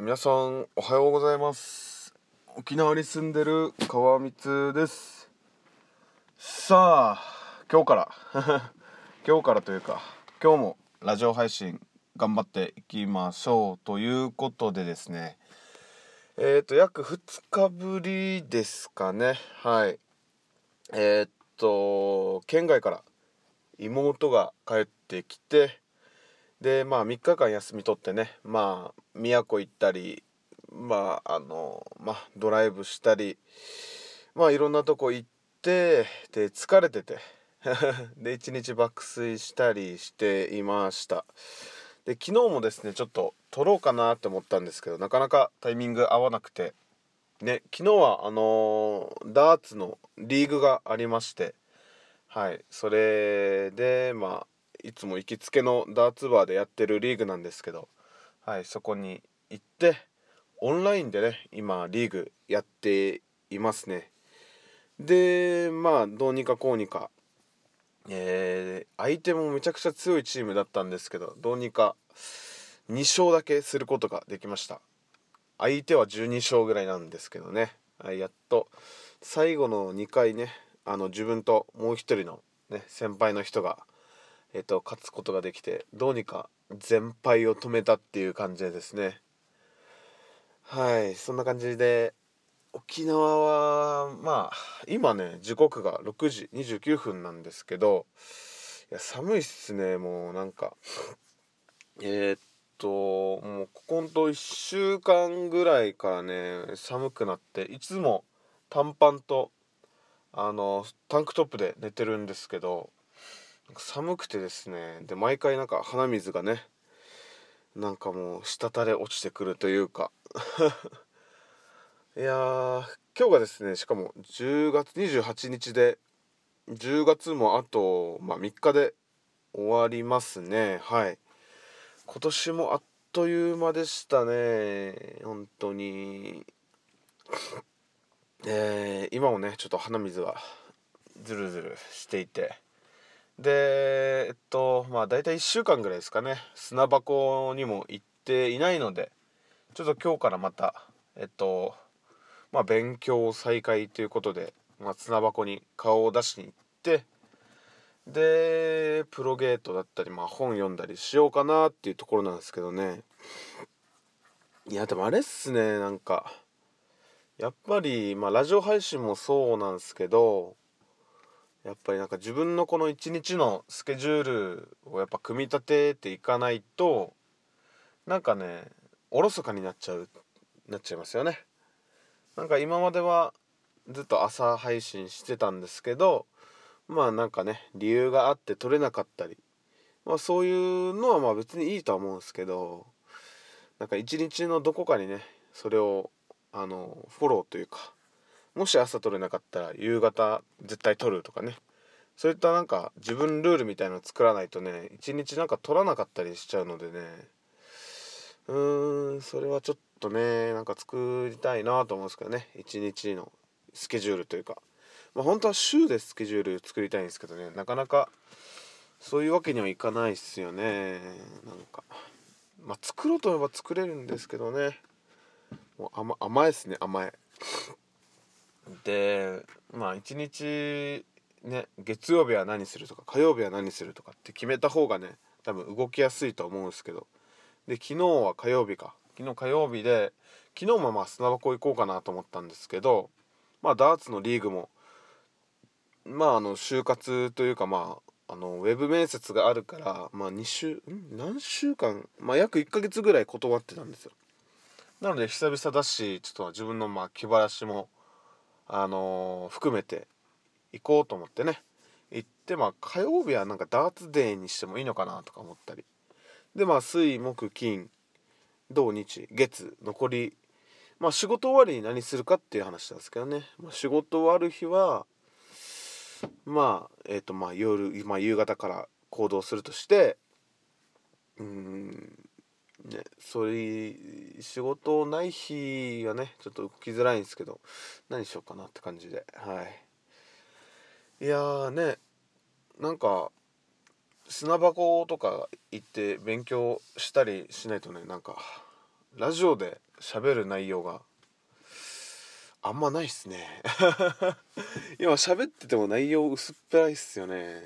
皆さんおはようございます。沖縄に住んでる川光です。さあ今日から。今日からというか今日もラジオ配信頑張っていきましょうということでですね。えっ、ー、と約2日ぶりですかね。はい。えっ、と県外から妹が帰ってきてでまあ3日間休み取ってねまあ宮古行ったりまああのまあドライブしたりまあいろんなとこ行ってで疲れてて で一日爆睡したりしていました。で昨日もですねちょっと撮ろうかなって思ったんですけどなかなかタイミング合わなくてね昨日はあのー、ダーツのリーグがありましてはいそれでまあいつも行きつけのダーツバーでやってるリーグなんですけど、はい、そこに行ってオンラインでね今リーグやっていますね。でまあどうにかこうにかえー、相手もめちゃくちゃ強いチームだったんですけどどうにか2勝だけすることができました。相手は12勝ぐらいなんですけどね、はい、やっと最後の2回ねあの自分ともう一人の、ね、先輩の人がえっと、勝つことができてどうにか全敗を止めたっていう感じですね。はいそんな感じで沖縄はまあ今ね時刻が6時29分なんですけどいや寒いっすねもうなんか。え、っともうここんと1週間ぐらいからね寒くなっていつも短パンとあのタンクトップで寝てるんですけど寒くてですねで毎回なんか鼻水がねなんかもう滴れ落ちてくるというか。いやー今日がですねしかも10月28日で10月もあと、まあ、3日で終わりますね。はい。今年もあっという間でしたね。本当に。えー、今もねちょっと鼻水がズルズルしていて。でえっとまあ大体1週間ぐらいですかね。砂箱にも行っていないのでちょっと今日からまたえっとまあ勉強再開ということで、まあ、砂箱に顔を出しに行ってでプロゲートだったり、まあ、本読んだりしようかなっていうところなんですけどね。いやでもあれっすねなんか。やっぱり、まあ、ラジオ配信もそうなんですけどやっぱりなんか自分のこの一日のスケジュールをやっぱ組み立てていかないとなんかねおろそかになっちゃうなっちゃいますよね。なんか今まではずっと朝配信してたんですけどまあなんかね理由があって撮れなかったりまあそういうのはまあ別にいいとは思うんですけどなんか一日のどこかにねそれをあのフォローというかもし朝取れなかったら夕方絶対取るとかね。そういったなんか自分ルールみたいの作らないとね一日なんか取らなかったりしちゃうのでね。うーんそれはちょっとねなんか作りたいなと思うんですけどね。一日のスケジュールというか。まあ本当は週でスケジュール作りたいんですけどね。なかなかそういうわけにはいかないっすよね。なんか。まあ作ろうと思えば作れるんですけどね。もう甘甘いっすね甘いでまあ一日ね月曜日は何するとか火曜日は何するとかって決めた方がね多分動きやすいと思うんですけど。で昨日は火曜日か。昨日火曜日で昨日もまあ砂箱行こうかなと思ったんですけどまあダーツのリーグもまああの就活というかまああのウェブ面接があるからまあ2週ん？何週間？まあ約1ヶ月ぐらい断ってたんですよ。なので久々だしちょっと自分のまあ気晴らしもあのー、含めて行こうと思ってね。行ってまあ火曜日はなんかダーツデーにしてもいいのかなとか思ったり。でまあ水木金土日月残り。まあ仕事終わりに何するかっていう話なんですけどね、まあ、仕事終わる日はまあえっ、ー、とまあ夜、まあ、夕方から行動するとして。うんね、そういう仕事ない日はねちょっと動きづらいんですけど何しようかなって感じで。はい。いやーねなんか砂箱とか行って勉強したりしないとねなんかラジオで喋る内容があんまないっすね。今喋ってても内容薄っぺらいっすよね。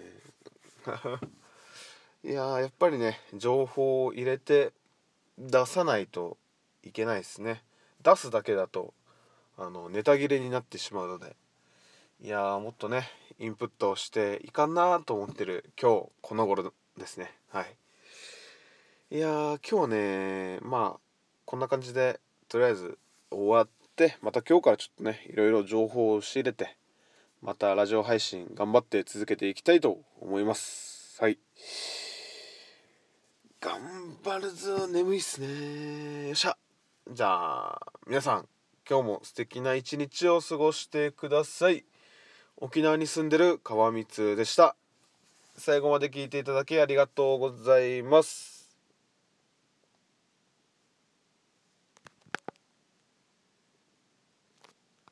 いややっぱりね情報を入れて出さないといけないですね。出すだけだとあのネタ切れになってしまうので。いやもっとねインプットをしていかんなと思ってる今日この頃ですね。はい。いや今日はねまあこんな感じでとりあえず終わってまた今日からちょっとねいろいろ情報を仕入れてまたラジオ配信頑張って続けていきたいと思います。はい。頑張るぞ眠いっすねよっしゃ。じゃあ皆さん今日も素敵な一日を過ごしてください。沖縄に住んでる川光でした。最後まで聞いていただきありがとうございます。